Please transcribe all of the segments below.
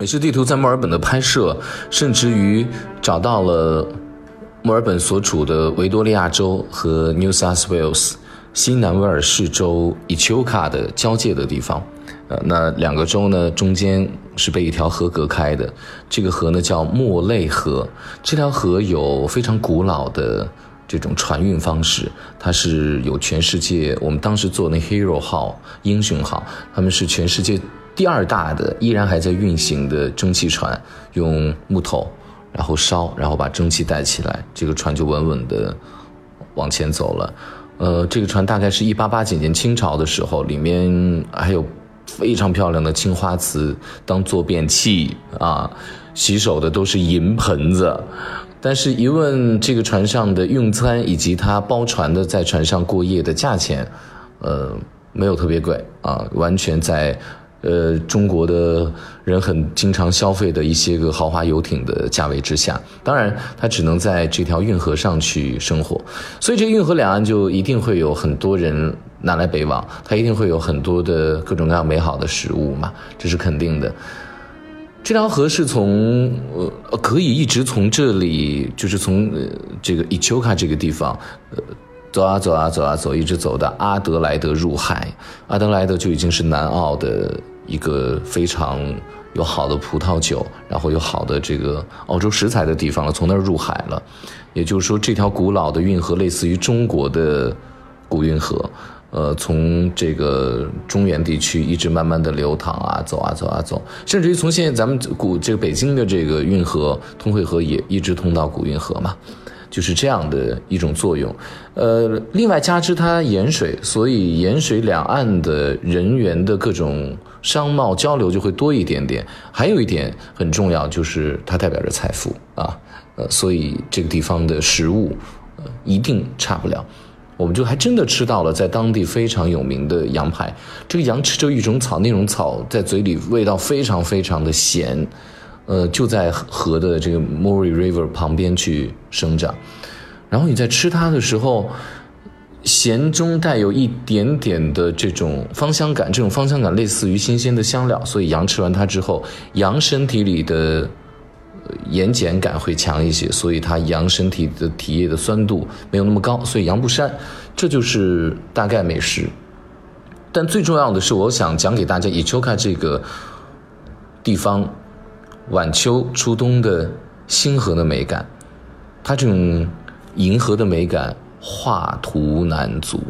美食地图在墨尔本的拍摄，甚至于找到了墨尔本所处的维多利亚州和 New South Wales 新南威尔士州 Echuca 的交界的地方。呃，那两个州呢，中间是被一条河隔开的。这个河呢叫莫雷河。这条河有非常古老的这种船运方式，它是有全世界。我们当时坐那 Hero 号、英雄号，他们是全世界第二大的，依然还在运行的蒸汽船，用木头然后烧，然后把蒸汽带起来，这个船就稳稳的往前走了。呃，这个船大概是一八八几年清朝的时候，里面还有。非常漂亮的青花瓷当坐便器啊，洗手的都是银盆子，但是，一问这个船上的用餐以及他包船的在船上过夜的价钱，呃，没有特别贵啊，完全在。呃，中国的人很经常消费的一些个豪华游艇的价位之下，当然它只能在这条运河上去生活，所以这运河两岸就一定会有很多人南来北往，它一定会有很多的各种各样美好的食物嘛，这是肯定的。这条河是从呃可以一直从这里，就是从呃这个伊丘卡这个地方，呃。走啊走啊走啊走，一直走到阿德莱德入海。阿德莱德就已经是南澳的一个非常有好的葡萄酒，然后有好的这个澳洲食材的地方了。从那儿入海了，也就是说，这条古老的运河类似于中国的古运河，呃，从这个中原地区一直慢慢的流淌啊，走啊走啊走，甚至于从现在咱们古这个北京的这个运河通惠河也一直通到古运河嘛。就是这样的一种作用，呃，另外加之它盐水，所以盐水两岸的人员的各种商贸交流就会多一点点。还有一点很重要，就是它代表着财富啊，呃，所以这个地方的食物，呃，一定差不了。我们就还真的吃到了在当地非常有名的羊排。这个羊吃着一种草，那种草在嘴里味道非常非常的咸。呃，就在河的这个 Murray River 旁边去生长，然后你在吃它的时候，咸中带有一点点的这种芳香感，这种芳香感类似于新鲜的香料，所以羊吃完它之后，羊身体里的盐碱感会强一些，所以它羊身体的体液的酸度没有那么高，所以羊不膻，这就是大概美食。但最重要的是，我想讲给大家，以丘卡这个地方。晚秋初冬的星河的美感，它这种银河的美感画图难足。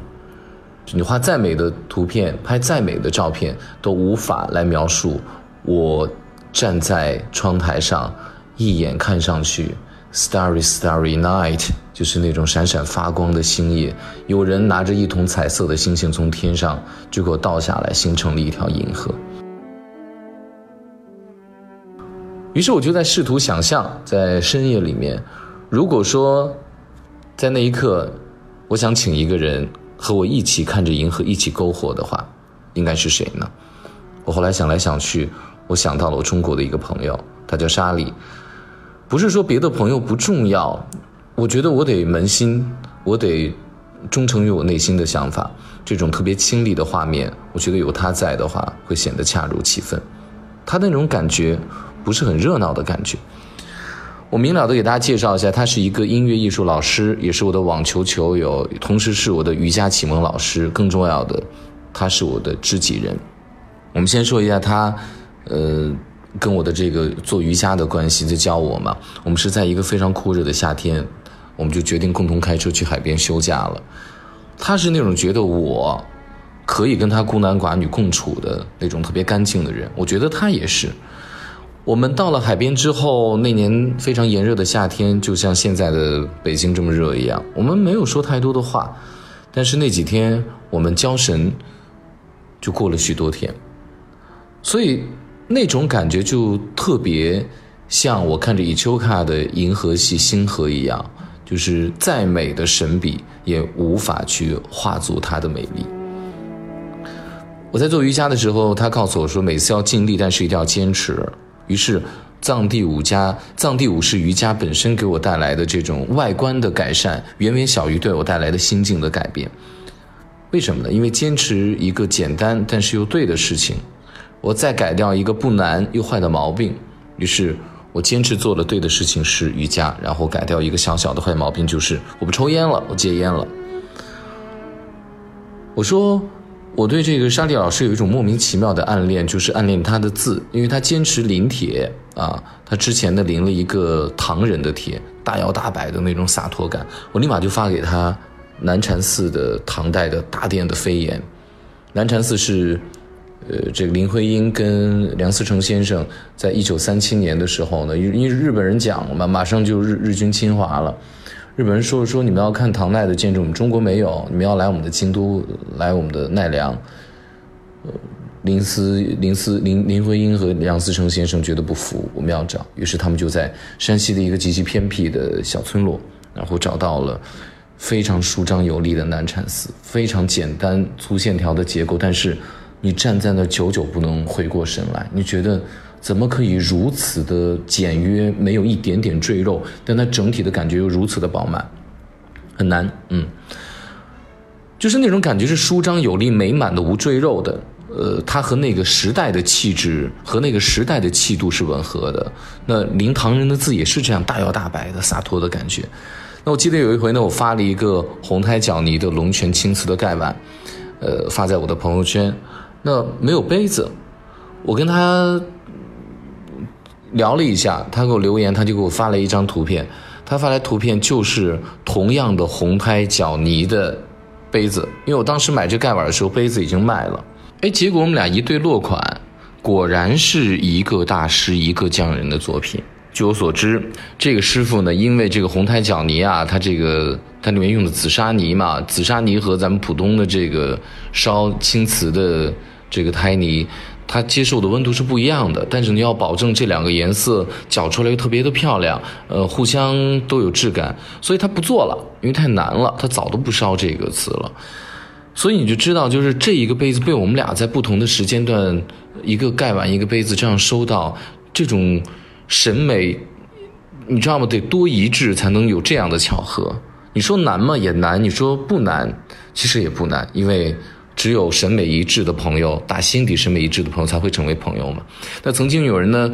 你画再美的图片，拍再美的照片，都无法来描述我站在窗台上，一眼看上去，starry starry night，就是那种闪闪发光的星夜。有人拿着一桶彩色的星星从天上就给我倒下来，形成了一条银河。于是我就在试图想象，在深夜里面，如果说在那一刻，我想请一个人和我一起看着银河，一起篝火的话，应该是谁呢？我后来想来想去，我想到了我中国的一个朋友，他叫莎莉。不是说别的朋友不重要，我觉得我得扪心，我得忠诚于我内心的想法。这种特别亲历的画面，我觉得有他在的话，会显得恰如其分。他那种感觉。不是很热闹的感觉。我明了的给大家介绍一下，他是一个音乐艺术老师，也是我的网球球友，同时是我的瑜伽启蒙老师。更重要的，他是我的知己人。我们先说一下他，呃，跟我的这个做瑜伽的关系，就教我嘛。我们是在一个非常酷热的夏天，我们就决定共同开车去海边休假了。他是那种觉得我可以跟他孤男寡女共处的那种特别干净的人，我觉得他也是。我们到了海边之后，那年非常炎热的夏天，就像现在的北京这么热一样。我们没有说太多的话，但是那几天我们交神，就过了许多天，所以那种感觉就特别像我看着伊丘卡的银河系星河一样，就是再美的神笔也无法去画足它的美丽。我在做瑜伽的时候，他告诉我说，每次要尽力，但是一定要坚持。于是，藏地舞家藏地舞是瑜伽本身给我带来的这种外观的改善，远远小于对我带来的心境的改变。为什么呢？因为坚持一个简单但是又对的事情，我再改掉一个不难又坏的毛病。于是我坚持做的对的事情是瑜伽，然后改掉一个小小的坏毛病，就是我不抽烟了，我戒烟了。我说。我对这个沙利老师有一种莫名其妙的暗恋，就是暗恋他的字，因为他坚持临帖啊，他之前的临了一个唐人的帖，大摇大摆的那种洒脱感，我立马就发给他南禅寺的唐代的大殿的飞檐。南禅寺是，呃，这个林徽因跟梁思成先生在一九三七年的时候呢，因为日本人讲了嘛，马上就日日军侵华了。日本人说说你们要看唐代的建筑，我们中国没有，你们要来我们的京都，来我们的奈良。呃，林思林思林林徽因和梁思成先生觉得不服，我们要找，于是他们就在山西的一个极其偏僻的小村落，然后找到了非常舒张有力的南禅寺，非常简单粗线条的结构，但是你站在那久久不能回过神来，你觉得。怎么可以如此的简约，没有一点点赘肉，但它整体的感觉又如此的饱满，很难，嗯，就是那种感觉是舒张有力、美满的、无赘肉的，呃，它和那个时代的气质和那个时代的气度是吻合的。那临唐人的字也是这样大摇大摆的、洒脱的感觉。那我记得有一回呢，我发了一个红胎角泥的龙泉青瓷的盖碗，呃，发在我的朋友圈，那没有杯子，我跟他。聊了一下，他给我留言，他就给我发了一张图片。他发来图片就是同样的红胎角泥的杯子，因为我当时买这盖碗的时候，杯子已经卖了。哎，结果我们俩一对落款，果然是一个大师一个匠人的作品。据我所知，这个师傅呢，因为这个红胎角泥啊，他这个它里面用的紫砂泥嘛，紫砂泥和咱们普通的这个烧青瓷的这个胎泥。它接受的温度是不一样的，但是你要保证这两个颜色搅出来又特别的漂亮，呃，互相都有质感，所以它不做了，因为太难了，它早都不烧这个瓷了，所以你就知道，就是这一个杯子被我们俩在不同的时间段，一个盖碗一个杯子这样收到，这种审美，你知道吗？得多一致才能有这样的巧合。你说难吗？也难。你说不难，其实也不难，因为。只有审美一致的朋友，打心底审美一致的朋友才会成为朋友嘛。那曾经有人呢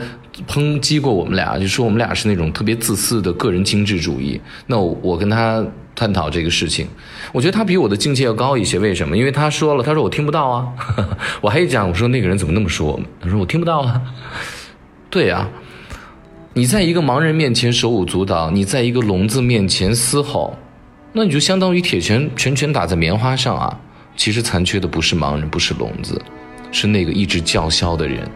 抨击过我们俩，就说我们俩是那种特别自私的个人精致主义。那我跟他探讨这个事情，我觉得他比我的境界要高一些。为什么？因为他说了，他说我听不到啊。我还一讲，我说那个人怎么那么说我们？他说我听不到啊。对呀，你在一个盲人面前手舞足蹈，你在一个聋子面前嘶吼，那你就相当于铁拳拳拳打在棉花上啊。其实残缺的不是盲人，不是聋子，是那个一直叫嚣的人。